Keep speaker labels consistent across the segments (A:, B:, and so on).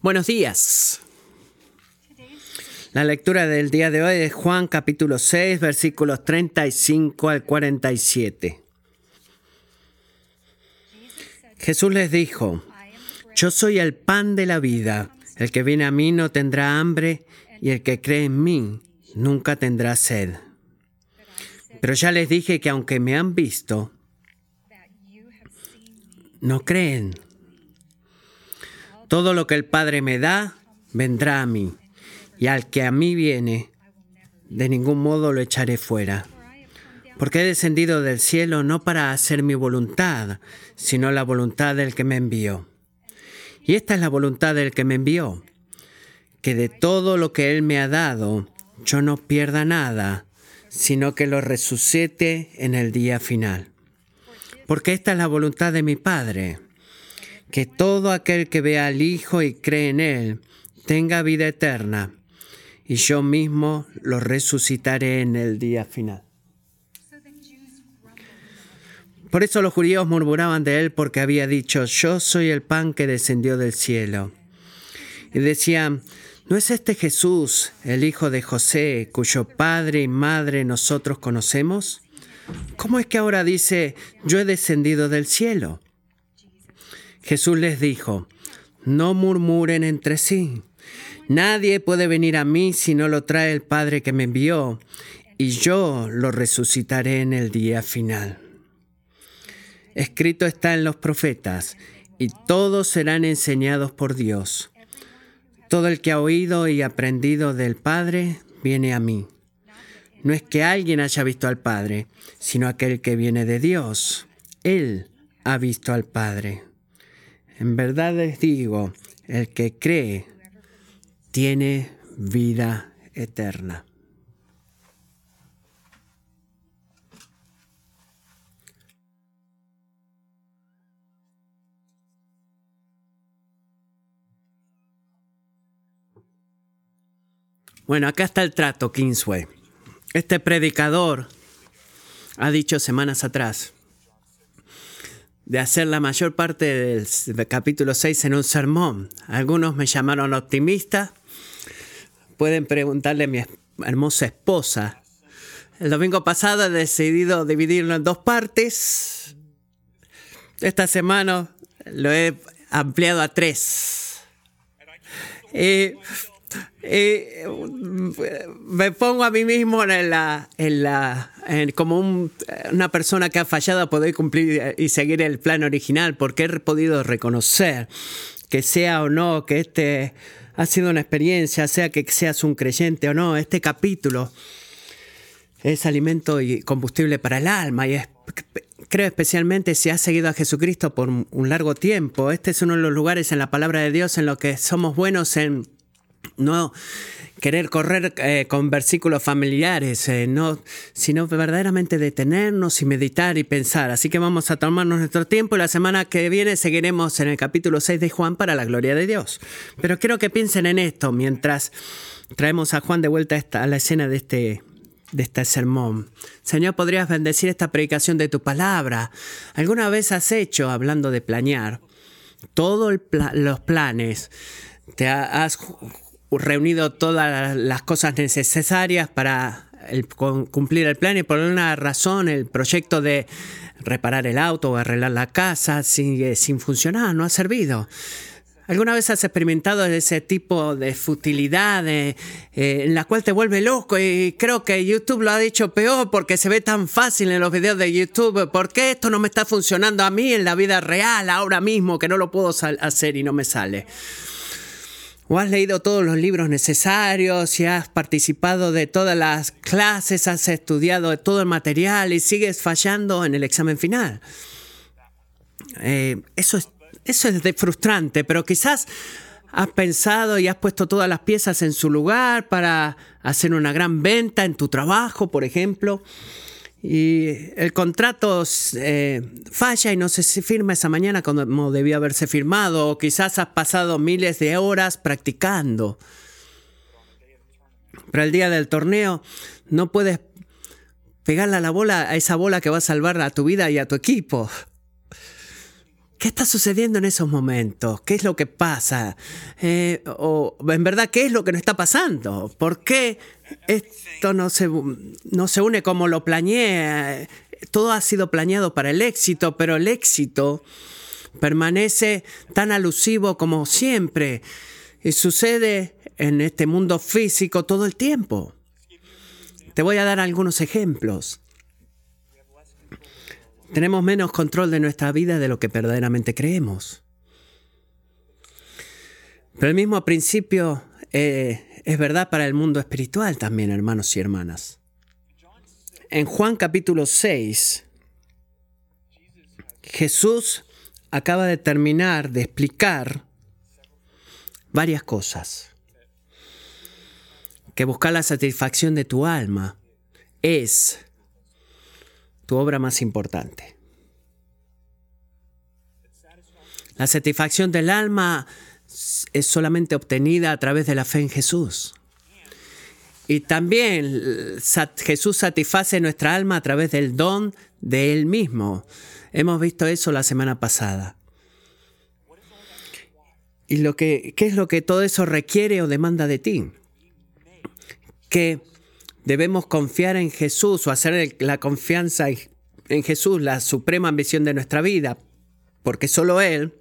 A: Buenos días. La lectura del día de hoy es Juan capítulo 6, versículos 35 al 47. Jesús les dijo, Yo soy el pan de la vida. El que viene a mí no tendrá hambre y el que cree en mí nunca tendrá sed. Pero ya les dije que aunque me han visto, no creen. Todo lo que el Padre me da, vendrá a mí, y al que a mí viene, de ningún modo lo echaré fuera. Porque he descendido del cielo no para hacer mi voluntad, sino la voluntad del que me envió. Y esta es la voluntad del que me envió, que de todo lo que Él me ha dado, yo no pierda nada, sino que lo resucite en el día final. Porque esta es la voluntad de mi Padre, que todo aquel que vea al Hijo y cree en Él tenga vida eterna, y yo mismo lo resucitaré en el día final. Por eso los judíos murmuraban de él porque había dicho, yo soy el pan que descendió del cielo. Y decían, ¿no es este Jesús, el hijo de José, cuyo padre y madre nosotros conocemos? ¿Cómo es que ahora dice, yo he descendido del cielo? Jesús les dijo, no murmuren entre sí. Nadie puede venir a mí si no lo trae el Padre que me envió, y yo lo resucitaré en el día final. Escrito está en los profetas, y todos serán enseñados por Dios. Todo el que ha oído y aprendido del Padre viene a mí. No es que alguien haya visto al Padre, sino aquel que viene de Dios. Él ha visto al Padre. En verdad les digo, el que cree tiene vida eterna. Bueno, acá está el trato, Kingsway. Este predicador ha dicho semanas atrás de hacer la mayor parte del capítulo 6 en un sermón. Algunos me llamaron optimista. Pueden preguntarle a mi hermosa esposa. El domingo pasado he decidido dividirlo en dos partes. Esta semana lo he ampliado a tres. Me pongo a mí mismo en la, en la, como una persona que ha fallado a poder cumplir y seguir el plan original, porque he podido reconocer que sea o no, que este ha sido una experiencia, sea que seas un creyente o no, este capítulo es alimento y combustible para el alma y creo especialmente si has seguido a Jesucristo por un largo tiempo, este es uno de los lugares en la palabra de Dios en los que somos buenos en no querer correr eh, con versículos familiares, eh, no, sino verdaderamente detenernos y meditar y pensar. Así que vamos a tomarnos nuestro tiempo y la semana que viene seguiremos en el capítulo 6 de Juan para la gloria de Dios. Pero quiero que piensen en esto mientras traemos a Juan de vuelta a, la escena de este, de este sermón. Señor, ¿podrías bendecir esta predicación de tu palabra? ¿Alguna vez has hecho, hablando de planear, todos los planes? ¿Te has reunido todas las cosas necesarias para cumplir el plan y por una razón el proyecto de reparar el auto o arreglar la casa sigue sin funcionar, no ha servido. ¿Alguna vez has experimentado ese tipo de futilidad eh, en la cual te vuelve loco? Y creo que YouTube lo ha dicho peor porque se ve tan fácil en los videos de YouTube. ¿Por qué esto no me está funcionando a mí en la vida real ahora mismo que no lo puedo hacer y no me sale? O has leído todos los libros necesarios y has participado de todas las clases, has estudiado todo el material y sigues fallando en el examen final. Eh, eso, es, eso es de frustrante, pero quizás has pensado y has puesto todas las piezas en su lugar para hacer una gran venta en tu trabajo, por ejemplo y el contrato eh, falla y no se firma esa mañana como debió haberse firmado, o quizás has pasado miles de horas practicando. Pero el día del torneo no puedes pegarle a la bola, a esa bola que va a salvar a tu vida y a tu equipo. ¿Qué está sucediendo en esos momentos? ¿Qué es lo que pasa? Eh, o en verdad, ¿qué es lo que nos está pasando? ¿Por qué esto no se, no se une como lo planeé? Todo ha sido planeado para el éxito, pero el éxito permanece tan alusivo como siempre y sucede en este mundo físico todo el tiempo. Te voy a dar algunos ejemplos. Tenemos menos control de nuestra vida de lo que verdaderamente creemos. Pero el mismo principio eh, es verdad para el mundo espiritual también, hermanos y hermanas. En Juan capítulo 6, Jesús acaba de terminar de explicar varias cosas. Que buscar la satisfacción de tu alma es tu obra más importante. La satisfacción del alma es solamente obtenida a través de la fe en Jesús. Y también Jesús satisface nuestra alma a través del don de Él mismo. Hemos visto eso la semana pasada. ¿Y lo que, qué es lo que todo eso requiere o demanda de ti? Que debemos confiar en Jesús o hacer la confianza en Jesús la suprema ambición de nuestra vida, porque solo Él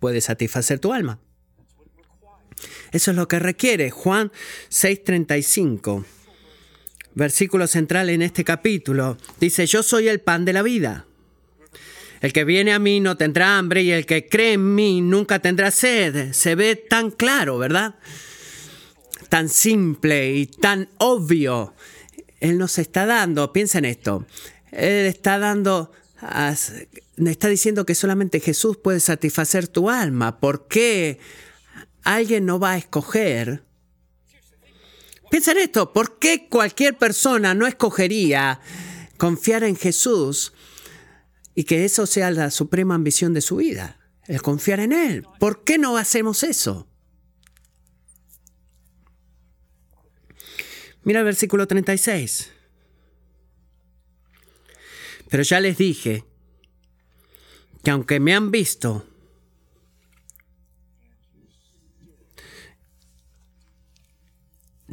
A: puede satisfacer tu alma. Eso es lo que requiere. Juan 6:35, versículo central en este capítulo, dice, yo soy el pan de la vida. El que viene a mí no tendrá hambre y el que cree en mí nunca tendrá sed. Se ve tan claro, ¿verdad? Tan simple y tan obvio. Él nos está dando, piensa en esto, Él está dando, está diciendo que solamente Jesús puede satisfacer tu alma. ¿Por qué alguien no va a escoger? Piensa en esto, ¿por qué cualquier persona no escogería confiar en Jesús y que eso sea la suprema ambición de su vida, el confiar en Él. ¿Por qué no hacemos eso? Mira el versículo 36. Pero ya les dije que aunque me han visto,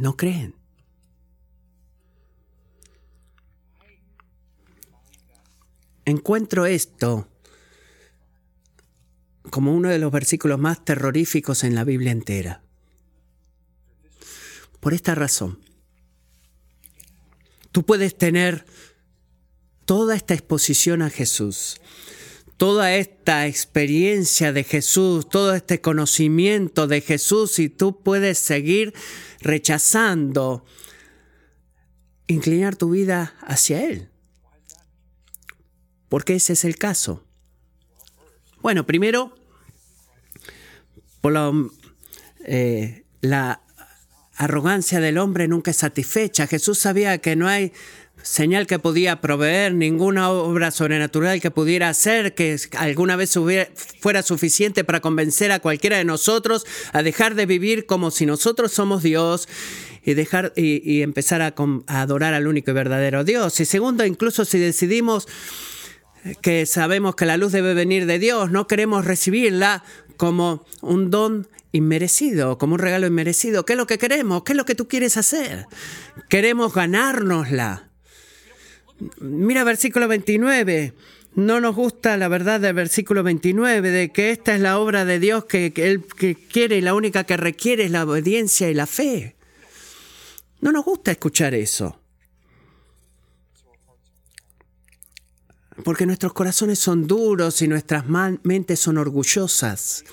A: no creen. encuentro esto como uno de los versículos más terroríficos en la Biblia entera. Por esta razón, tú puedes tener toda esta exposición a Jesús, toda esta experiencia de Jesús, todo este conocimiento de Jesús y tú puedes seguir rechazando inclinar tu vida hacia Él. ¿Por qué ese es el caso? Bueno, primero, por eh, la, arrogancia del hombre nunca es satisfecha. Jesús sabía que no hay señal que podía proveer, ninguna obra sobrenatural que pudiera hacer, que alguna vez fuera suficiente para convencer a cualquiera de nosotros a dejar de vivir como si nosotros somos Dios y dejar y, empezar a adorar al único y verdadero Dios. Y segundo, incluso si decidimos que sabemos que la luz debe venir de Dios, no queremos recibirla como un don inmerecido, como un regalo inmerecido. ¿Qué es lo que queremos? ¿Qué es lo que tú quieres hacer? Queremos ganárnosla. Mira versículo 29. No nos gusta la verdad del versículo 29, de que esta es la obra de Dios que, Él que quiere y la única que requiere es la obediencia y la fe. No nos gusta escuchar eso. porque nuestros corazones son duros y nuestras mentes son orgullosas.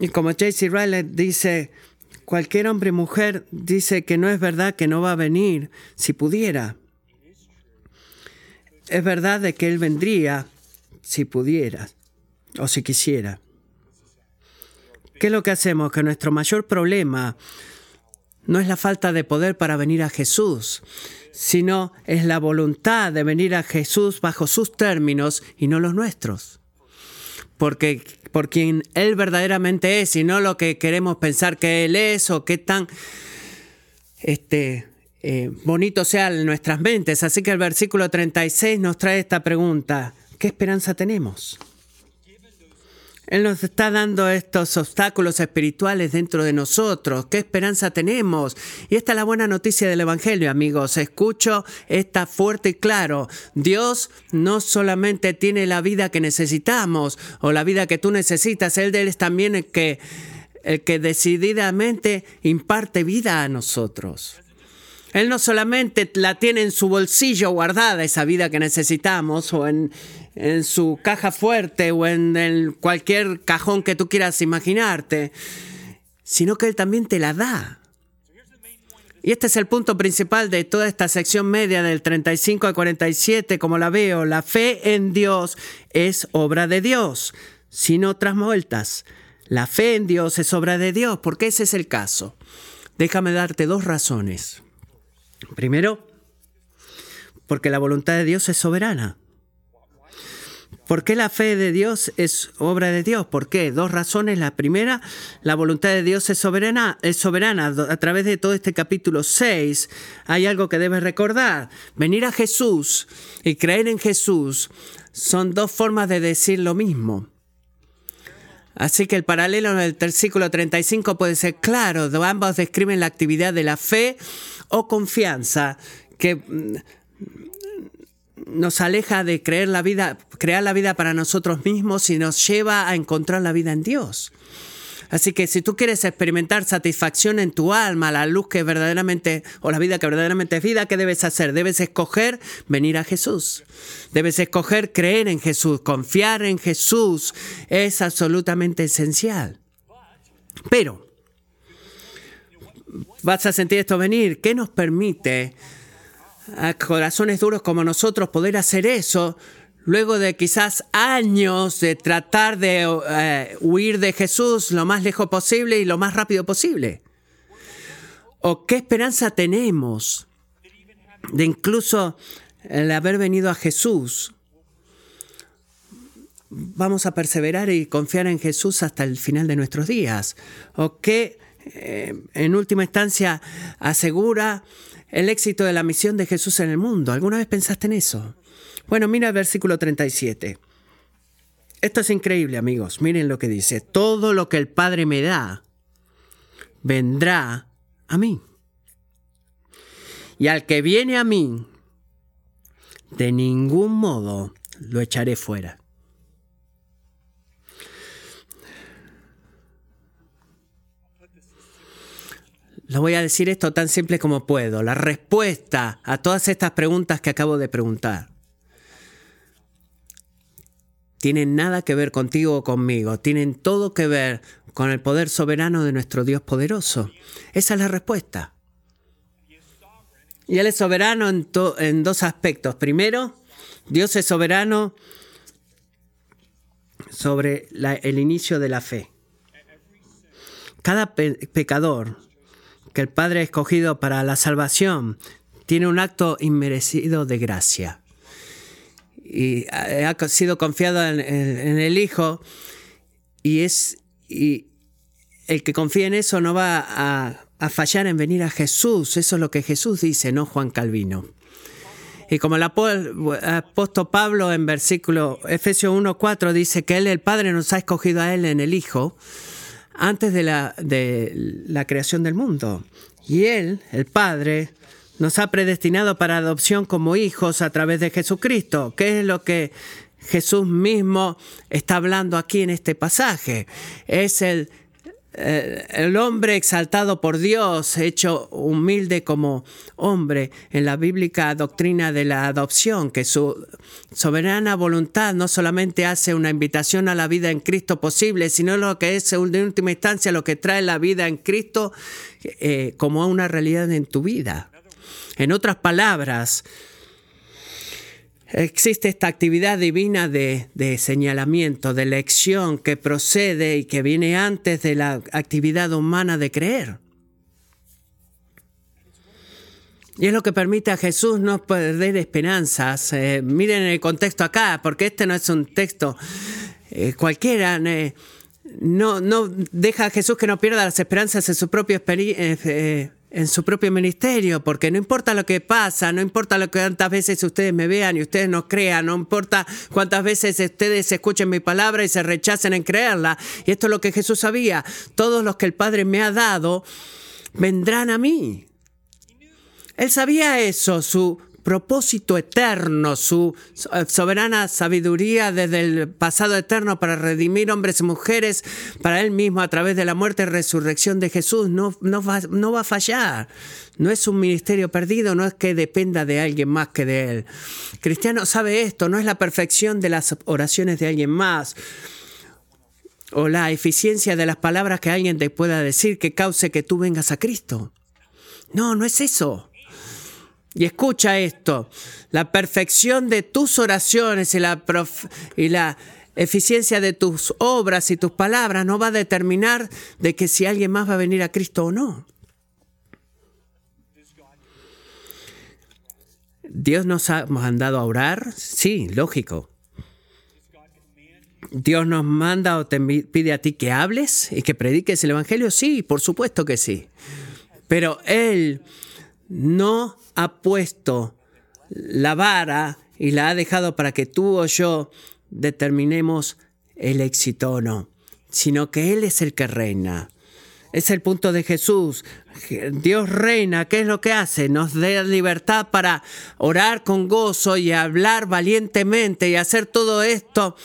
A: Y como J.C. Riley dice, cualquier hombre o mujer dice que no es verdad que no va a venir si pudiera. Es verdad de que Él vendría si pudiera o si quisiera. ¿Qué es lo que hacemos? Que nuestro mayor problema no es la falta de poder para venir a Jesús, sino es la voluntad de venir a Jesús bajo sus términos y no los nuestros. Porque por quien Él verdaderamente es y no lo que queremos pensar que Él es o qué tan este, eh, bonito sea en nuestras mentes. Así que el versículo 36 nos trae esta pregunta. ¿Qué esperanza tenemos? Él nos está dando estos obstáculos espirituales dentro de nosotros. ¿Qué esperanza tenemos? Y esta es la buena noticia del Evangelio, amigos. Escucho esta fuerte y claro. Dios no solamente tiene la vida que necesitamos o la vida que tú necesitas, Él es también el que, el que decididamente imparte vida a nosotros. Él no solamente la tiene en su bolsillo guardada, esa vida que necesitamos, o en, en su caja fuerte o en cualquier cajón que tú quieras imaginarte, sino que Él también te la da. Y este es el punto principal de toda esta sección media del 35 al 47, como la veo. La fe en Dios es obra de Dios, sin otras vueltas. La fe en Dios es obra de Dios, porque ese es el caso. Déjame darte dos razones. Primero, porque la voluntad de Dios es soberana. ¿Por qué la fe de Dios es obra de Dios? ¿Por qué? Dos razones. La primera, la voluntad de Dios es soberana, es soberana. A través de todo este capítulo 6 hay algo que debes recordar. Venir a Jesús y creer en Jesús son dos formas de decir lo mismo. Así que el paralelo en el versículo 35 puede ser claro. Ambos describen la actividad de la fe o confianza que mm, nos aleja de creer la vida, crear la vida para nosotros mismos y nos lleva a encontrar la vida en Dios. Así que si tú quieres experimentar satisfacción en tu alma, la luz que verdaderamente, o la vida que verdaderamente es vida, ¿qué debes hacer? Debes escoger venir a Jesús. Debes escoger creer en Jesús, confiar en Jesús. Es absolutamente esencial. Pero, vas a sentir esto venir. ¿Qué nos permite a corazones duros como nosotros poder hacer eso luego de quizás años de tratar de eh, huir de Jesús lo más lejos posible y lo más rápido posible? ¿O qué esperanza tenemos de incluso el haber venido a Jesús? Vamos a perseverar y confiar en Jesús hasta el final de nuestros días. ¿O qué, eh, en última instancia, asegura el éxito de la misión de Jesús en el mundo. ¿Alguna vez pensaste en eso? Bueno, mira el versículo 37. Esto es increíble, amigos. Miren lo que dice. Todo lo que el Padre me da, vendrá a mí. Y al que viene a mí, de ningún modo lo echaré fuera. Les voy a decir esto tan simple como puedo. La respuesta a todas estas preguntas que acabo de preguntar tienen nada que ver contigo o conmigo. Tienen todo que ver con el poder soberano de nuestro Dios poderoso. Esa es la respuesta. Y Él es soberano en, dos aspectos. Primero, Dios es soberano sobre el inicio de la fe. Cada pecador que el Padre ha escogido para la salvación tiene un acto inmerecido de gracia. Y ha sido confiado en, el Hijo y es y el que confía en eso no va a, fallar en venir a Jesús. Eso es lo que Jesús dice, no Juan Calvino. Y como el apóstol Pablo en versículo Efesios 1.4 dice que Él, el Padre, nos ha escogido a Él en el Hijo, antes de la, de la creación del mundo. Y Él, el Padre, nos ha predestinado para adopción como hijos a través de Jesucristo. ¿Qué es lo que Jesús mismo está hablando aquí en este pasaje? Es el eh, el hombre exaltado por Dios, hecho humilde como hombre en la bíblica doctrina de la adopción, que su soberana voluntad no solamente hace una invitación a la vida en Cristo posible, sino lo que es en última instancia lo que trae la vida en Cristo eh, como una realidad en tu vida. En otras palabras, existe esta actividad divina de, señalamiento, de elección que procede y que viene antes de la actividad humana de creer. Y es lo que permite a Jesús no perder esperanzas. Eh, miren el contexto acá, porque este no es un texto eh, cualquiera. no, no deja a Jesús que no pierda las esperanzas en su propia eh, en su propio ministerio, porque no importa lo que pasa, no importa lo que tantas veces ustedes me vean y ustedes no crean, no importa cuántas veces ustedes escuchen mi palabra y se rechacen en creerla. Y esto es lo que Jesús sabía. Todos los que el Padre me ha dado vendrán a mí. Él sabía eso, su propósito eterno, su soberana sabiduría desde el pasado eterno para redimir hombres y mujeres para Él mismo a través de la muerte y resurrección de Jesús, no, no, va, no va a fallar. No es un ministerio perdido, no es que dependa de alguien más que de Él. Cristiano sabe esto, no es la perfección de las oraciones de alguien más o la eficiencia de las palabras que alguien te pueda decir que cause que tú vengas a Cristo. No, no es eso. Y escucha esto, la perfección de tus oraciones y la, y la eficiencia de tus obras y tus palabras no va a determinar de que si alguien más va a venir a Cristo o no. Dios nos ha mandado a orar, sí, lógico. Dios nos manda o te pide a ti que hables y que prediques el Evangelio, sí, por supuesto que sí. Pero Él no ha puesto la vara y la ha dejado para que tú o yo determinemos el éxito o no, sino que Él es el que reina. Es el punto de Jesús. Dios reina, ¿qué es lo que hace? Nos da libertad para orar con gozo y hablar valientemente y hacer todo esto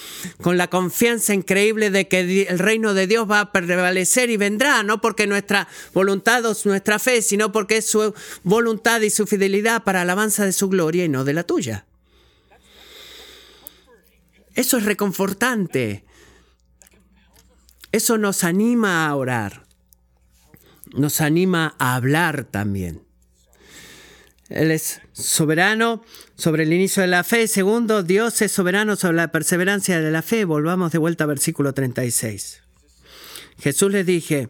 A: con la confianza increíble de que el reino de Dios va a prevalecer y vendrá, no porque nuestra voluntad o nuestra fe, sino porque es su voluntad y su fidelidad para alabanza de su gloria y no de la tuya. Eso es reconfortante. Eso nos anima a orar nos anima a hablar también. Él es soberano sobre el inicio de la fe. Segundo, Dios es soberano sobre la perseverancia de la fe. Volvamos de vuelta al versículo 36. Jesús les dije,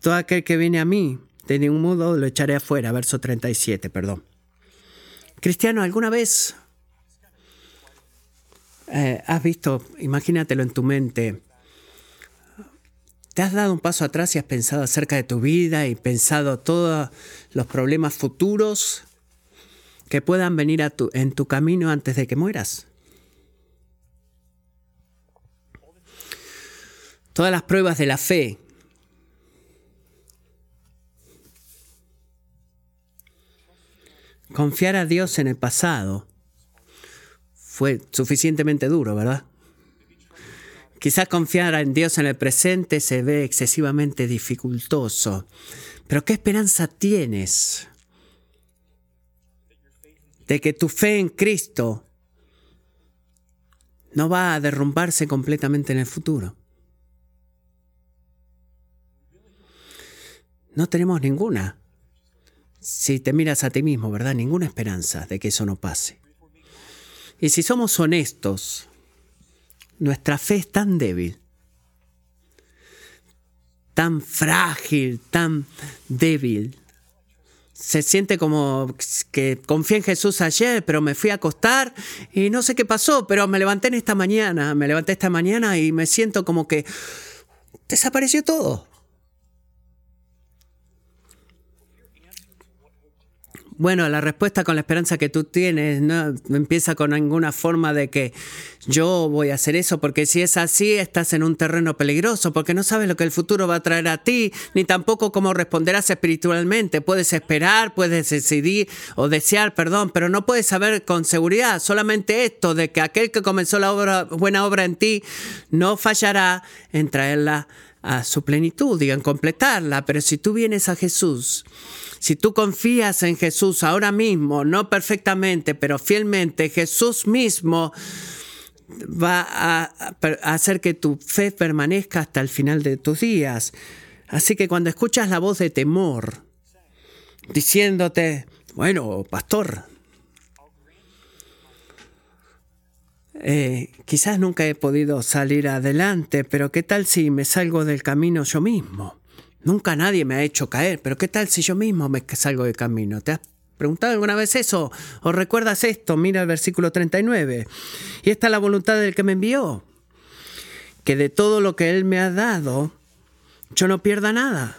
A: todo aquel que viene a mí, de ningún modo lo echaré afuera. Verso 37, perdón. Cristiano, ¿alguna vez eh, has visto, imagínatelo en tu mente, ¿Te has dado un paso atrás y has pensado acerca de tu vida y pensado todos los problemas futuros que puedan venir a tu, en tu camino antes de que mueras? Todas las pruebas de la fe. Confiar a Dios en el pasado fue suficientemente duro, ¿verdad? Quizás confiar en Dios en el presente se ve excesivamente dificultoso. Pero ¿qué esperanza tienes de que tu fe en Cristo no va a derrumbarse completamente en el futuro? No tenemos ninguna. Si te miras a ti mismo, ¿verdad? Ninguna esperanza de que eso no pase. Y si somos honestos, nuestra fe es tan débil, tan frágil, tan débil. Se siente como que confié en Jesús ayer, pero me fui a acostar y no sé qué pasó, pero me levanté en esta mañana, me levanté esta mañana y me siento como que desapareció todo. Bueno, la respuesta con la esperanza que tú tienes no empieza con ninguna forma de que yo voy a hacer eso, porque si es así, estás en un terreno peligroso, porque no sabes lo que el futuro va a traer a ti, ni tampoco cómo responderás espiritualmente. Puedes esperar, puedes decidir o desear, perdón, pero no puedes saber con seguridad solamente esto de que aquel que comenzó la obra, buena obra en ti no fallará en traerla a su plenitud en completarla. Pero si tú vienes a Jesús, si tú confías en Jesús ahora mismo, no perfectamente, pero fielmente, Jesús mismo va a hacer que tu fe permanezca hasta el final de tus días. Así que cuando escuchas la voz de temor, diciéndote, bueno, pastor, eh, quizás nunca he podido salir adelante, pero ¿qué tal si me salgo del camino yo mismo? Nunca nadie me ha hecho caer, pero ¿qué tal si yo mismo me salgo del camino? ¿Te has preguntado alguna vez eso? ¿O recuerdas esto? Mira el versículo 39. Y esta es la voluntad del que me envió, que de todo lo que Él me ha dado, yo no pierda nada,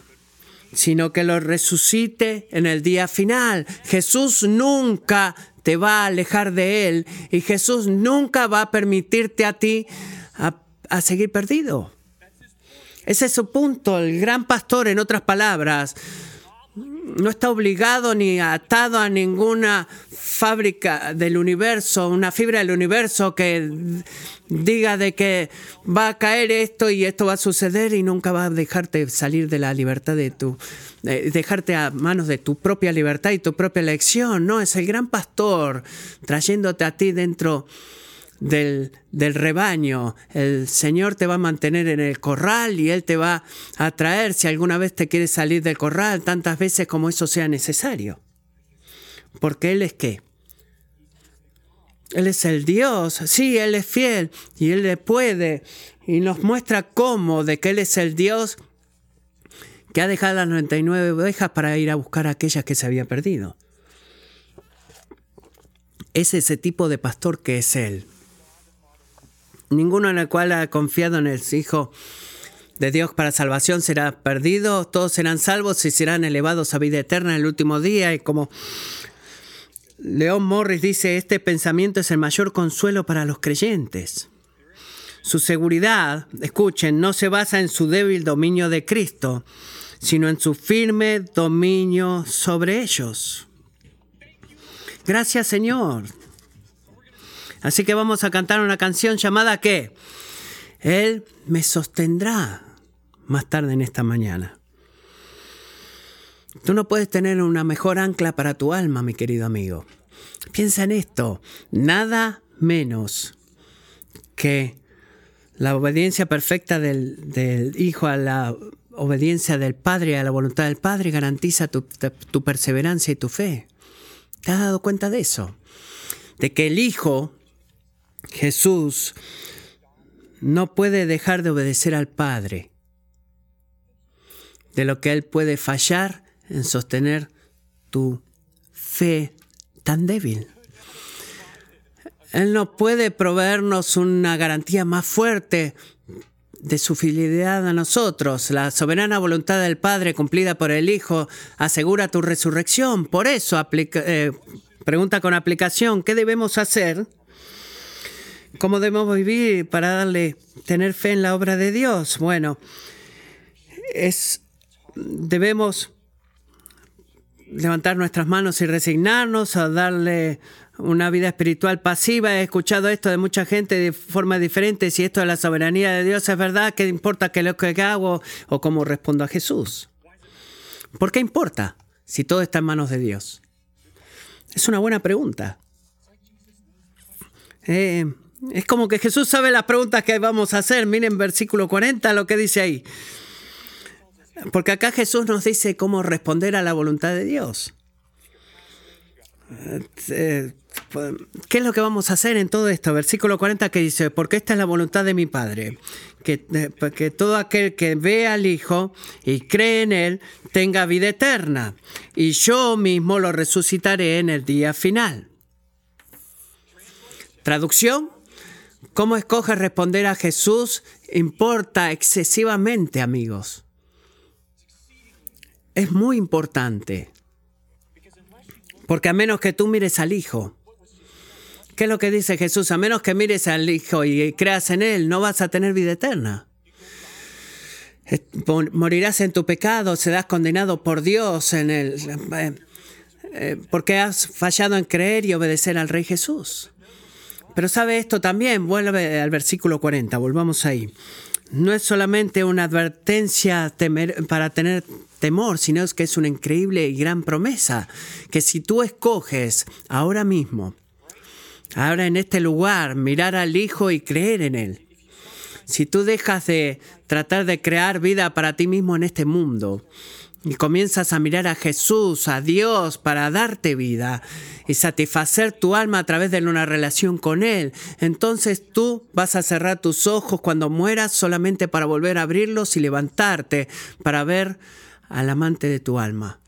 A: sino que lo resucite en el día final. Jesús nunca te va a alejar de Él y Jesús nunca va a permitirte a ti a, a seguir perdido. Ese es su punto. El gran pastor, en otras palabras, no está obligado ni atado a ninguna fábrica del universo, una fibra del universo que diga de que va a caer esto y esto va a suceder y nunca va a dejarte salir de la libertad de tu, dejarte a manos de tu propia libertad y tu propia elección. No, es el gran pastor trayéndote a ti dentro del, del, rebaño. El Señor te va a mantener en el corral y Él te va a traer si alguna vez te quieres salir del corral, tantas veces como eso sea necesario. Porque Él es qué? Él es el Dios, sí, Él es fiel y Él le puede y nos muestra cómo de que Él es el Dios que ha dejado las 99 ovejas para ir a buscar a aquellas que se había perdido. Es ese tipo de pastor que es Él ninguno en el cual ha confiado en el Hijo de Dios para salvación será perdido, todos serán salvos y serán elevados a vida eterna en el último día. Y como León Morris dice, este pensamiento es el mayor consuelo para los creyentes. Su seguridad, escuchen, no se basa en su débil dominio de Cristo, sino en su firme dominio sobre ellos. Gracias Señor. Así que vamos a cantar una canción llamada ¿qué? Él me sostendrá más tarde en esta mañana. Tú no puedes tener una mejor ancla para tu alma, mi querido amigo. Piensa en esto, nada menos que la obediencia perfecta del, Hijo a la obediencia del Padre, a la voluntad del Padre, garantiza tu, tu perseverancia y tu fe. ¿Te has dado cuenta de eso? De que el Hijo Jesús no puede dejar de obedecer al Padre, de lo que Él puede fallar en sostener tu fe tan débil. Él no puede proveernos una garantía más fuerte de su fidelidad a nosotros. La soberana voluntad del Padre cumplida por el Hijo asegura tu resurrección. Por eso, eh, pregunta con aplicación, ¿qué debemos hacer? ¿Cómo debemos vivir para darle, tener fe en la obra de Dios? Bueno, es, debemos levantar nuestras manos y resignarnos a darle una vida espiritual pasiva. He escuchado esto de mucha gente de forma diferente. Si esto es la soberanía de Dios es verdad, ¿qué importa que lo que hago o cómo respondo a Jesús? ¿Por qué importa si todo está en manos de Dios? Es una buena pregunta. Eh, es como que Jesús sabe las preguntas que vamos a hacer. Miren versículo 40 lo que dice ahí. Porque acá Jesús nos dice cómo responder a la voluntad de Dios. Eh, ¿Qué es lo que vamos a hacer en todo esto? Versículo 40 que dice, porque esta es la voluntad de mi Padre, que, que todo aquel que ve al Hijo y cree en Él tenga vida eterna, y yo mismo lo resucitaré en el día final. Traducción, Cómo escoges responder a Jesús importa excesivamente, amigos. Es muy importante. Porque a menos que tú mires al Hijo, ¿qué es lo que dice Jesús? A menos que mires al Hijo y creas en Él, no vas a tener vida eterna. Morirás en tu pecado, serás condenado por Dios en el, eh, eh, porque has fallado en creer y obedecer al Rey Jesús. Pero sabe esto también, vuelve al versículo 40, volvamos ahí. No es solamente una advertencia para tener temor, sino es que es una increíble y gran promesa, que si tú escoges ahora mismo, ahora en este lugar, mirar al Hijo y creer en Él, si tú dejas de tratar de crear vida para ti mismo en este mundo, y comienzas a mirar a Jesús, a Dios, para darte vida y satisfacer tu alma a través de una relación con Él, entonces tú vas a cerrar tus ojos cuando mueras solamente para volver a abrirlos y levantarte para ver al amante de tu alma.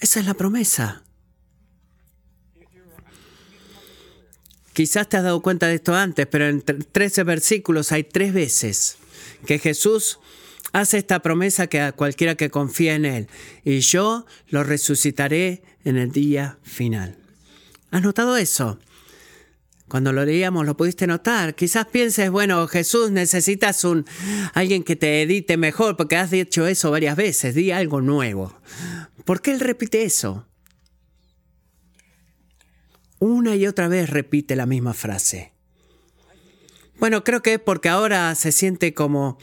A: Esa es la promesa. Quizás te has dado cuenta de esto antes, pero en 13 versículos hay tres veces que Jesús hace esta promesa que a cualquiera que confía en Él, y yo lo resucitaré en el día final. ¿Has notado eso? Cuando lo leíamos lo pudiste notar. Quizás pienses, bueno, Jesús, necesitas un alguien que te edite mejor porque has dicho eso varias veces. Di algo nuevo. ¿Por qué él repite eso? Una y otra vez repite la misma frase. Bueno, creo que es porque ahora se siente como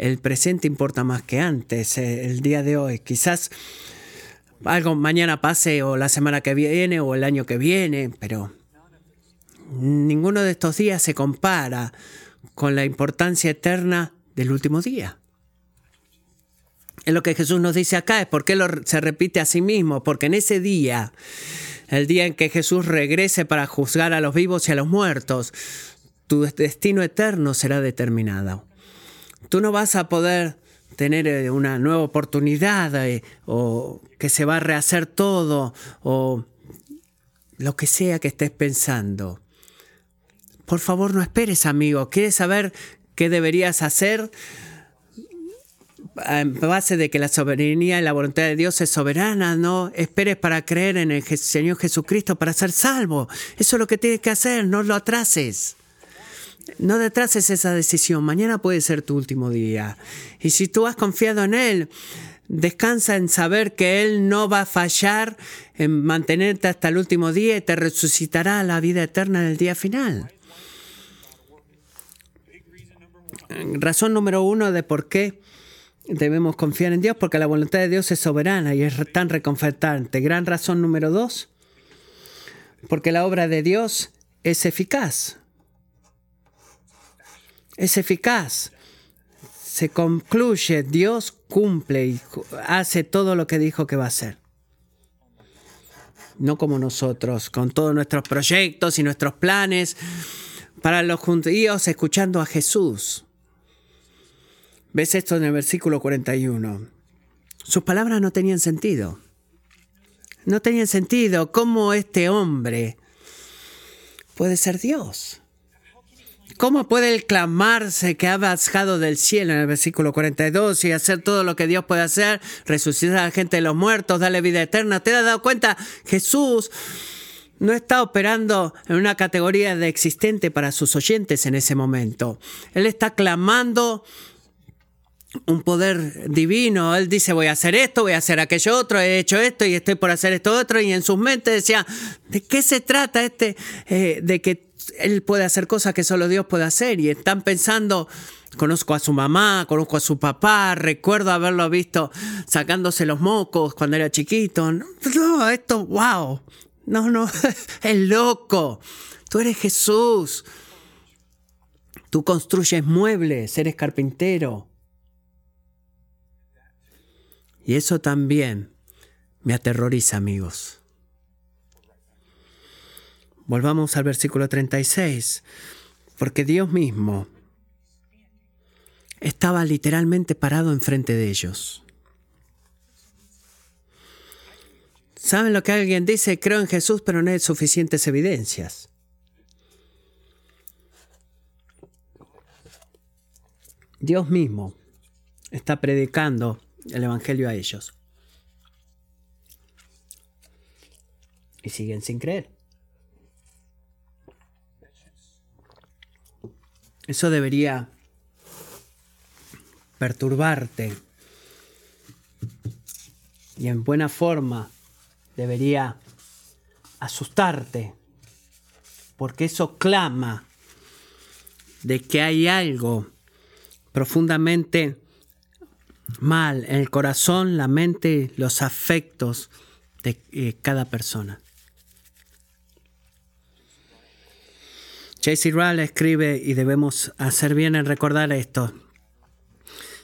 A: el presente importa más que antes, eh, el día de hoy. Quizás algo mañana pase o la semana que viene o el año que viene, pero ninguno de estos días se compara con la importancia eterna del último día. Es lo que Jesús nos dice acá, es por qué se repite a sí mismo, porque en ese día, el día en que Jesús regrese para juzgar a los vivos y a los muertos, tu destino eterno será determinado. Tú no vas a poder tener eh, una nueva oportunidad eh, o que se va a rehacer todo o lo que sea que estés pensando. Por favor, no esperes, amigo. ¿Quieres saber qué deberías hacer? En base de que la soberanía y la voluntad de Dios es soberana, no esperes para creer en el Señor Jesucristo para ser salvo. Eso es lo que tienes que hacer, no lo atrases. No detrases esa decisión. Mañana puede ser tu último día. Y si tú has confiado en Él, descansa en saber que Él no va a fallar en mantenerte hasta el último día y te resucitará a la vida eterna en el día final. Razón número uno de por qué debemos confiar en Dios, porque la voluntad de Dios es soberana y es tan reconfortante. Gran razón número dos, porque la obra de Dios es eficaz. Es eficaz. Se concluye, Dios cumple y hace todo lo que dijo que va a hacer. No como nosotros, con todos nuestros proyectos y nuestros planes. Para los judíos, escuchando a Jesús. ¿Ves esto en el versículo 41? Sus palabras no tenían sentido. No tenían sentido. ¿Cómo este hombre puede ser Dios? ¿Cómo puede él clamarse que ha bajado del cielo en el versículo 42 y hacer todo lo que Dios puede hacer, resucitar a la gente de los muertos, darle vida eterna? ¿Te has dado cuenta? Jesús no está operando en una categoría de existente para sus oyentes en ese momento. Él está clamando un poder divino. Él dice, voy a hacer esto, voy a hacer aquello otro, he hecho esto y estoy por hacer esto otro. Y en sus mentes decía, ¿de qué se trata este? Eh, de que él puede hacer cosas que solo Dios puede hacer. Y están pensando, conozco a su mamá, conozco a su papá, recuerdo haberlo visto sacándose los mocos cuando era chiquito. No, esto, wow. No, no, es loco. Tú eres Jesús. Tú construyes muebles, eres carpintero. Y eso también me aterroriza, amigos. Volvamos al versículo 36, porque Dios mismo estaba literalmente parado enfrente de ellos. ¿Saben lo que alguien dice? Creo en Jesús, pero no hay suficientes evidencias. Dios mismo está predicando el Evangelio a ellos. Y siguen sin creer. Eso debería perturbarte y en buena forma debería asustarte, porque eso clama de que hay algo profundamente mal en el corazón, la mente, los afectos de eh, cada persona. J.C. Rall escribe, y debemos hacer bien en recordar esto.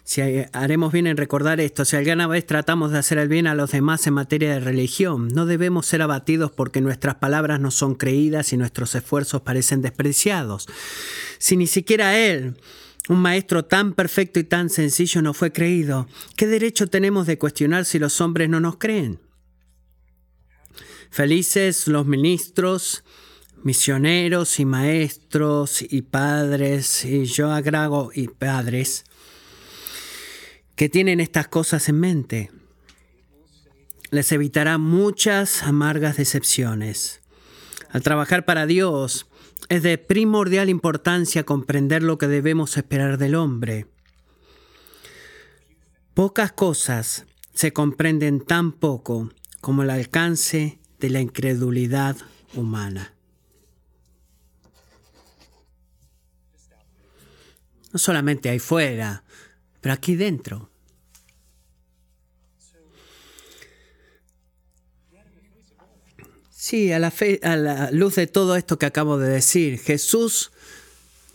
A: Si haremos bien en recordar esto, si alguna vez tratamos de hacer el bien a los demás en materia de religión, no debemos ser abatidos porque nuestras palabras no son creídas y nuestros esfuerzos parecen despreciados. Si ni siquiera Él, un maestro tan perfecto y tan sencillo no fue creído. ¿Qué derecho tenemos de cuestionar si los hombres no nos creen? Felices los ministros, misioneros y maestros y padres, y yo agrego y padres, que tienen estas cosas en mente. Les evitará muchas amargas decepciones. Al trabajar para Dios, es de primordial importancia comprender lo que debemos esperar del hombre. Pocas cosas se comprenden tan poco como el alcance de la incredulidad humana. No solamente ahí fuera, pero aquí dentro. Sí, a la, fe, a la luz de todo esto que acabo de decir, Jesús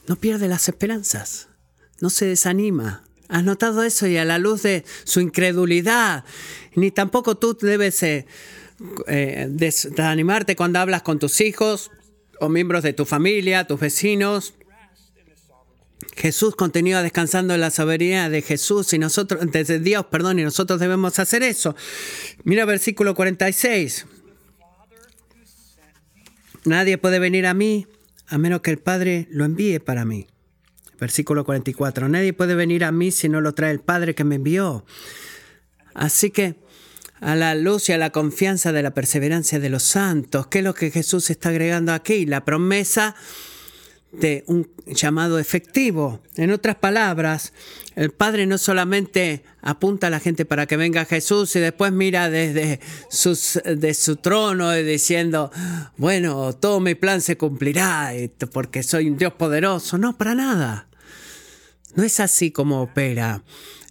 A: no pierde las esperanzas, no se desanima. ¿Has notado eso? Y a la luz de su incredulidad, ni tampoco tú debes eh, eh, desanimarte cuando hablas con tus hijos o miembros de tu familia, tus vecinos. Jesús continúa descansando en la soberanía de Jesús y nosotros, desde Dios, perdón, y nosotros debemos hacer eso. Mira versículo 46. Nadie puede venir a mí a menos que el Padre lo envíe para mí. Versículo 44. Nadie puede venir a mí si no lo trae el Padre que me envió. Así que a la luz y a la confianza de la perseverancia de los santos, ¿qué es lo que Jesús está agregando aquí? La promesa de un llamado efectivo. En otras palabras, el Padre no solamente apunta a la gente para que venga Jesús y después mira desde de su trono diciendo, bueno, todo mi plan se cumplirá porque soy un Dios poderoso. No, para nada. No es así como opera.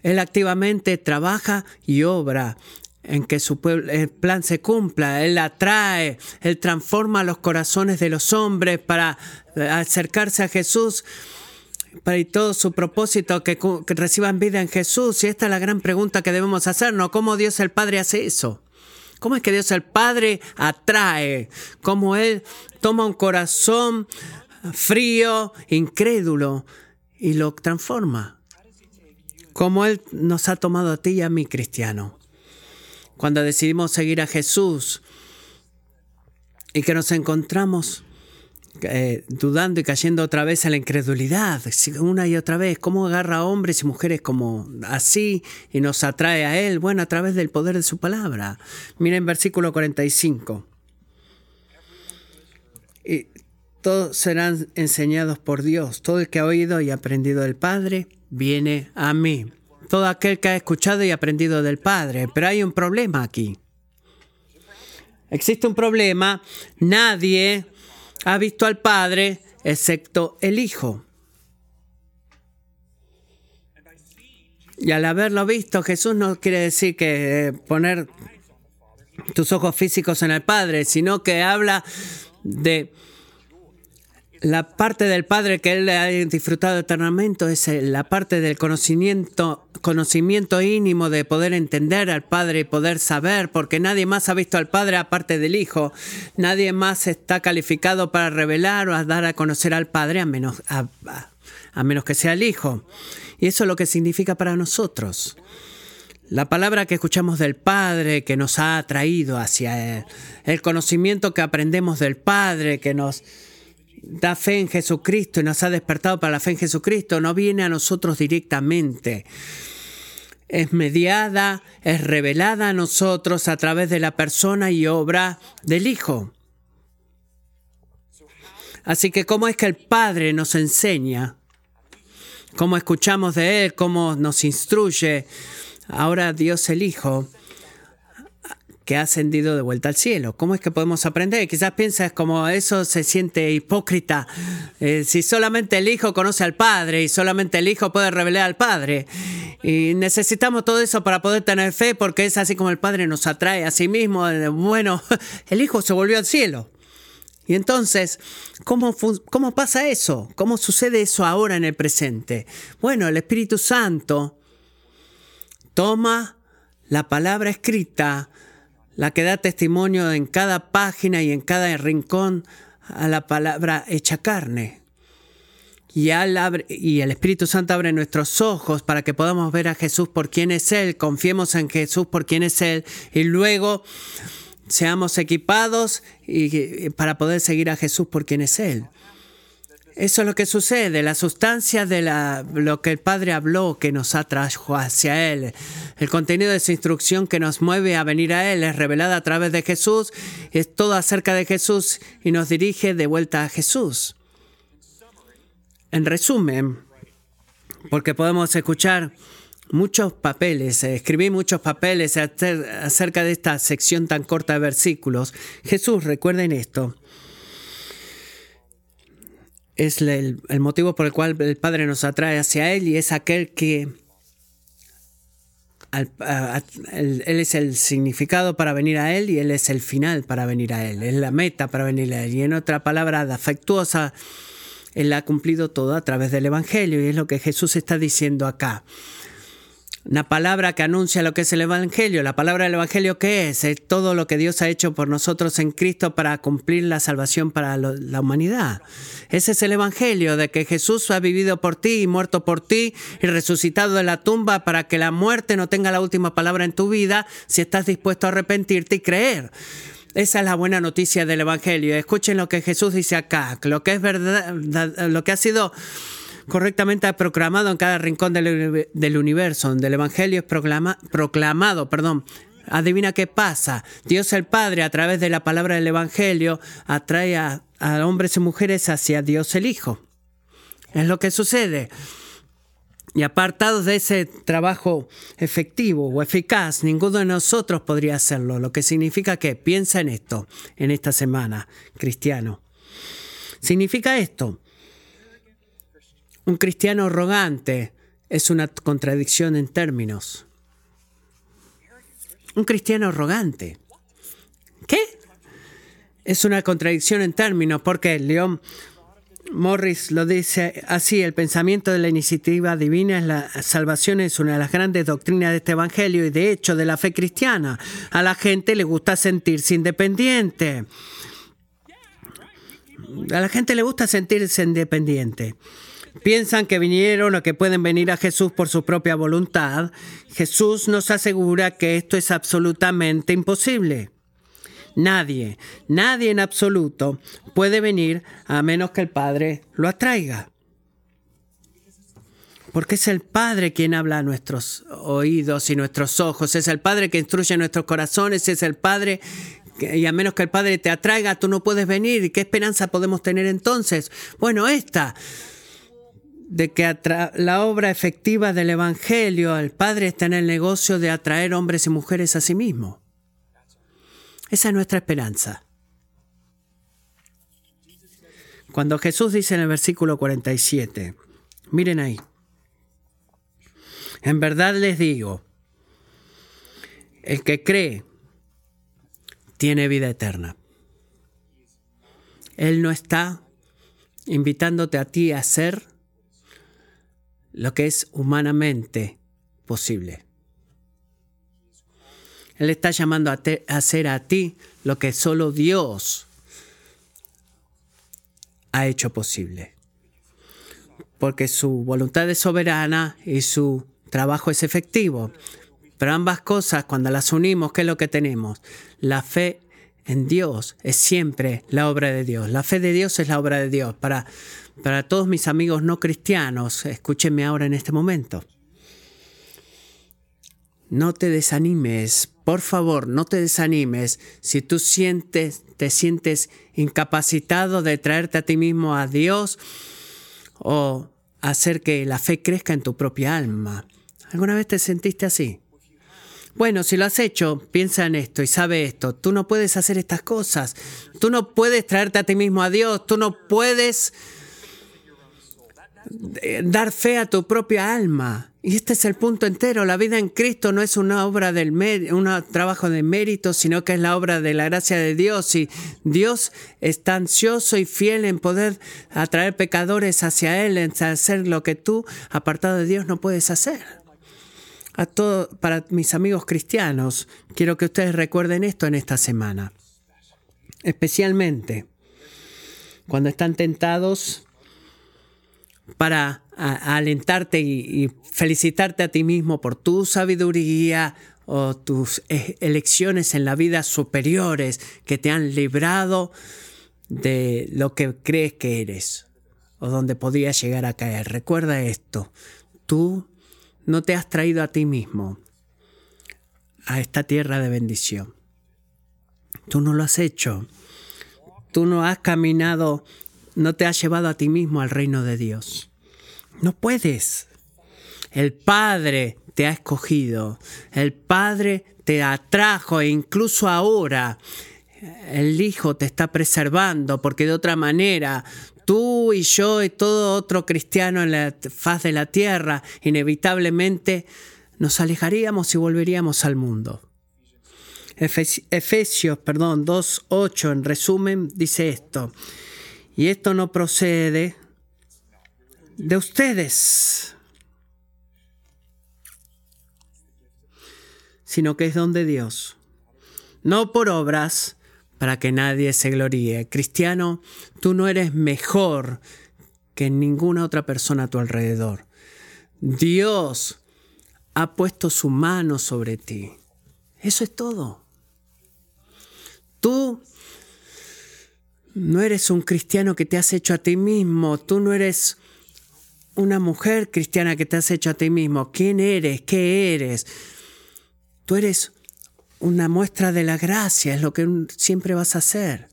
A: Él activamente trabaja y obra en que su plan se cumpla. Él atrae, Él transforma los corazones de los hombres para eh, acercarse a Jesús para todo su propósito, que, que, reciban vida en Jesús. Y esta es la gran pregunta que debemos hacernos. ¿Cómo Dios el Padre hace eso? ¿Cómo es que Dios el Padre atrae? ¿Cómo Él toma un corazón frío, incrédulo, y lo transforma? ¿Cómo Él nos ha tomado a ti y a mí, cristiano? Cuando decidimos seguir a Jesús y que nos encontramos eh, dudando y cayendo otra vez a la incredulidad, una y otra vez, cómo agarra a hombres y mujeres como así y nos atrae a Él, bueno, a través del poder de su palabra. Miren versículo 45. Y todos serán enseñados por Dios. Todo el que ha oído y aprendido del Padre viene a mí todo aquel que ha escuchado y aprendido del Padre. Pero hay un problema aquí. Existe un problema. Nadie ha visto al Padre excepto el Hijo. Y al haberlo visto, Jesús no quiere decir que eh, poner tus ojos físicos en el Padre, sino que habla de la parte del Padre que Él ha disfrutado eternamente es eh, la parte del conocimiento, conocimiento íntimo de poder entender al Padre y poder saber, porque nadie más ha visto al Padre aparte del Hijo. Nadie más está calificado para revelar o a dar a conocer al Padre a menos, a, a menos que sea el Hijo. Y eso es lo que significa para nosotros. La palabra que escuchamos del Padre, que nos ha atraído hacia Él, el conocimiento que aprendemos del Padre, que nos da fe en Jesucristo y nos ha despertado para la fe en Jesucristo, no viene a nosotros directamente. Es mediada, es revelada a nosotros a través de la persona y obra del Hijo. Así que cómo es que el Padre nos enseña, cómo escuchamos de Él, cómo nos instruye, ahora Dios el Hijo que ha ascendido de vuelta al cielo. ¿Cómo es que podemos aprender? Quizás piensas como eso se siente hipócrita. Eh, si solamente el Hijo conoce al Padre y solamente el Hijo puede revelar al Padre. Y necesitamos todo eso para poder tener fe porque es así como el Padre nos atrae a sí mismo. Bueno, el Hijo se volvió al cielo. Y entonces, ¿cómo, ¿cómo pasa eso? ¿Cómo sucede eso ahora en el presente? Bueno, el Espíritu Santo toma la palabra escrita la que da testimonio en cada página y en cada rincón a la palabra hecha carne. Y, y, el Espíritu Santo abre nuestros ojos para que podamos ver a Jesús por quien es Él, confiemos en Jesús por quien es Él y luego seamos equipados y, para poder seguir a Jesús por quien es Él. Eso es lo que sucede, la sustancia de la, lo que el Padre habló que nos atrajo hacia Él. El contenido de esa instrucción que nos mueve a venir a Él es revelada a través de Jesús, es todo acerca de Jesús y nos dirige de vuelta a Jesús. En resumen, porque podemos escuchar muchos papeles, eh, escribí muchos papeles acerca de esta sección tan corta de versículos. Jesús, recuerden esto, es el, motivo por el cual el Padre nos atrae hacia Él y es aquel que él, es el significado para venir a Él y Él es el final para venir a Él, es la meta para venir a Él. Y en otra palabra afectuosa, Él ha cumplido todo a través del Evangelio y es lo que Jesús está diciendo acá una palabra que anuncia lo que es el Evangelio. La palabra del Evangelio, ¿qué es? Es todo lo que Dios ha hecho por nosotros en Cristo para cumplir la salvación para la humanidad. Ese es el Evangelio, de que Jesús ha vivido por ti y muerto por ti y resucitado de la tumba para que la muerte no tenga la última palabra en tu vida si estás dispuesto a arrepentirte y creer. Esa es la buena noticia del Evangelio. Escuchen lo que Jesús dice acá, lo que es verdad, lo que ha sido correctamente proclamado en cada rincón del, universo, donde el Evangelio es proclamado, perdón. Adivina qué pasa. Dios el Padre, a través de la palabra del Evangelio, atrae a, a hombres y mujeres hacia Dios el Hijo. Es lo que sucede. Y apartados de ese trabajo efectivo o eficaz, ninguno de nosotros podría hacerlo. Lo que significa que piensa en esto, en esta semana, cristiano. Significa esto, un cristiano arrogante es una contradicción en términos. Un cristiano arrogante. ¿Qué? Es una contradicción en términos porque León Morris lo dice así, el pensamiento de la iniciativa divina es la salvación es una de las grandes doctrinas de este evangelio y de hecho de la fe cristiana. A la gente le gusta sentirse independiente. A la gente le gusta sentirse independiente piensan que vinieron o que pueden venir a Jesús por su propia voluntad, Jesús nos asegura que esto es absolutamente imposible. Nadie, nadie en absoluto puede venir a menos que el Padre lo atraiga. Porque es el Padre quien habla a nuestros oídos y nuestros ojos, es el Padre que instruye nuestros corazones, es el Padre y a menos que el Padre te atraiga, tú no puedes venir. ¿Qué esperanza podemos tener entonces? Bueno, esta, de que la obra efectiva del Evangelio, el Padre está en el negocio de atraer hombres y mujeres a sí mismo. Esa es nuestra esperanza. Cuando Jesús dice en el versículo 47, miren ahí, en verdad les digo, el que cree tiene vida eterna. Él no está invitándote a ti a ser lo que es humanamente posible. Él está llamando a, hacer a ti lo que solo Dios ha hecho posible. Porque su voluntad es soberana y su trabajo es efectivo. Pero ambas cosas, cuando las unimos, ¿qué es lo que tenemos? La fe en Dios es siempre la obra de Dios. La fe de Dios es la obra de Dios. Para para todos mis amigos no cristianos, escúchenme ahora en este momento. No te desanimes, por favor, no te desanimes si tú sientes, te sientes incapacitado de traerte a ti mismo a Dios o hacer que la fe crezca en tu propia alma. ¿Alguna vez te sentiste así? Bueno, si lo has hecho, piensa en esto y sabe esto. Tú no puedes hacer estas cosas. Tú no puedes traerte a ti mismo a Dios. Tú no puedes dar fe a tu propia alma. Y este es el punto entero. La vida en Cristo no es una obra del un trabajo de mérito, sino que es la obra de la gracia de Dios. Y Dios está ansioso y fiel en poder atraer pecadores hacia Él, en hacer lo que tú, apartado de Dios, no puedes hacer. A todo, para mis amigos cristianos, quiero que ustedes recuerden esto en esta semana. Especialmente cuando están tentados para alentarte y, felicitarte a ti mismo por tu sabiduría o tus e, elecciones en la vida superiores que te han librado de lo que crees que eres o donde podías llegar a caer. Recuerda esto, tú no te has traído a ti mismo a esta tierra de bendición. Tú no lo has hecho. Tú no has caminado, no te has llevado a ti mismo al reino de Dios. No puedes. El Padre te ha escogido. El Padre te atrajo e incluso ahora el Hijo te está preservando porque de otra manera tú y yo y todo otro cristiano en la faz de la tierra inevitablemente nos alejaríamos y volveríamos al mundo. Efesios, perdón, 2.8 en resumen dice esto. Y esto no procede de ustedes, sino que es don de Dios. No por obras, para que nadie se gloríe. Cristiano, tú no eres mejor que ninguna otra persona a tu alrededor. Dios ha puesto su mano sobre ti. Eso es todo. Tú no eres un cristiano que te has hecho a ti mismo. Tú no eres una mujer cristiana que te has hecho a ti mismo. ¿Quién eres? ¿Qué eres? Tú eres una muestra de la gracia, es lo que siempre vas a hacer.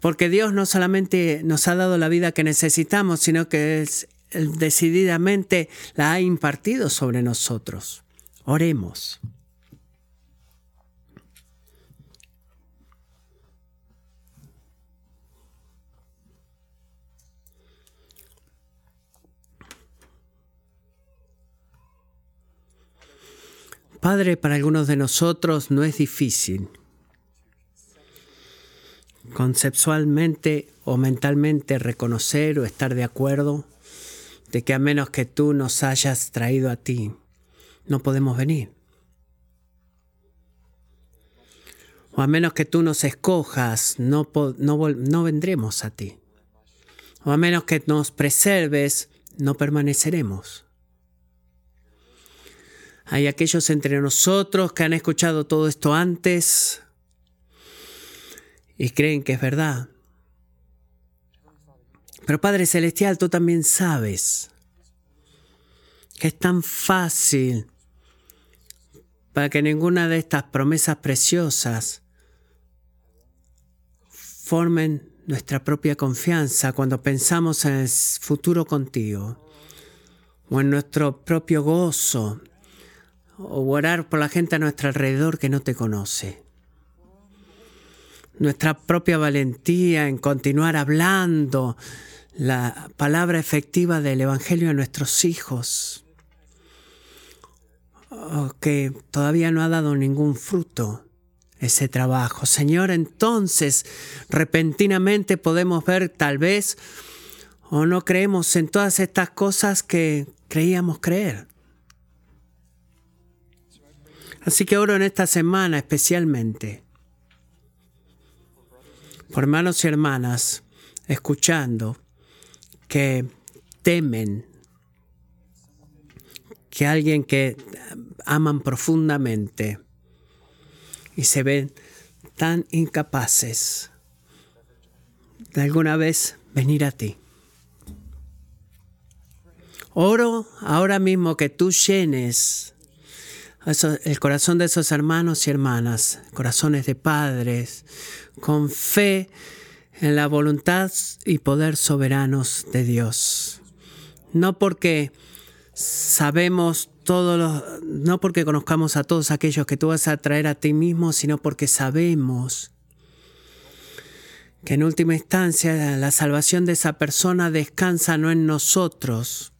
A: Porque Dios no solamente nos ha dado la vida que necesitamos, sino que decididamente la ha impartido sobre nosotros. Oremos. Padre, para algunos de nosotros no es difícil conceptualmente o mentalmente reconocer o estar de acuerdo de que a menos que tú nos hayas traído a ti, no podemos venir. O a menos que tú nos escojas, no, no, no vendremos a ti. O a menos que nos preserves, no permaneceremos. Hay aquellos entre nosotros que han escuchado todo esto antes y creen que es verdad. Pero Padre Celestial, tú también sabes que es tan fácil para que ninguna de estas promesas preciosas formen nuestra propia confianza cuando pensamos en el futuro contigo o en nuestro propio gozo o orar por la gente a nuestro alrededor que no te conoce. Nuestra propia valentía en continuar hablando la palabra efectiva del Evangelio a nuestros hijos, que todavía no ha dado ningún fruto ese trabajo. Señor, entonces repentinamente podemos ver tal vez o no creemos en todas estas cosas que creíamos creer. Así que oro en esta semana especialmente por hermanos y hermanas escuchando que temen que alguien que aman profundamente y se ven tan incapaces de alguna vez venir a ti. Oro ahora mismo que tú llenes el corazón de esos hermanos y hermanas, corazones de padres, con fe en la voluntad y poder soberanos de Dios. No porque sabemos todos los, no porque conozcamos a todos aquellos que tú vas a traer a ti mismo, sino porque sabemos que en última instancia la salvación de esa persona descansa no en nosotros,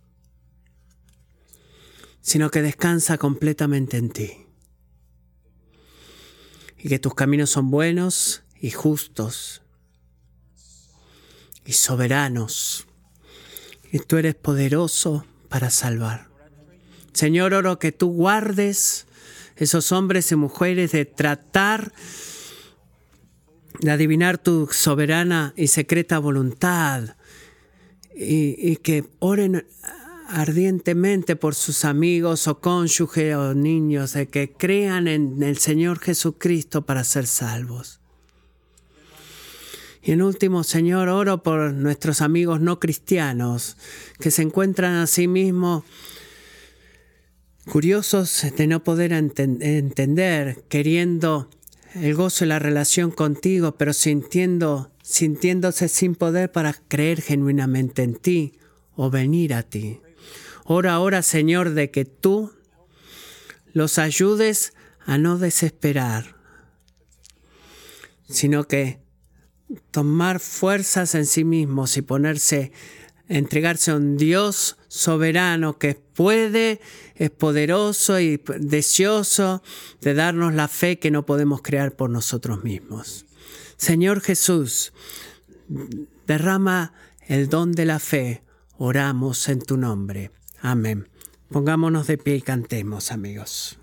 A: sino que descansa completamente en ti. Y que tus caminos son buenos y justos y soberanos. Y tú eres poderoso para salvar. Señor, oro que tú guardes esos hombres y mujeres de tratar de adivinar tu soberana y secreta voluntad y, y que oren ardientemente por sus amigos o cónyuges o niños de que crean en el Señor Jesucristo para ser salvos. Y en último, Señor, oro por nuestros amigos no cristianos que se encuentran a sí mismos curiosos de no poder entender, queriendo el gozo y la relación contigo, pero sintiendo, sintiéndose sin poder para creer genuinamente en ti o venir a ti. Ora ahora, Señor, de que tú los ayudes a no desesperar, sino que tomar fuerzas en sí mismos y ponerse, entregarse a un Dios soberano que puede, es poderoso y deseoso de darnos la fe que no podemos crear por nosotros mismos. Señor Jesús, derrama el don de la fe, oramos en tu nombre. Amén. Pongámonos de pie y cantemos, amigos.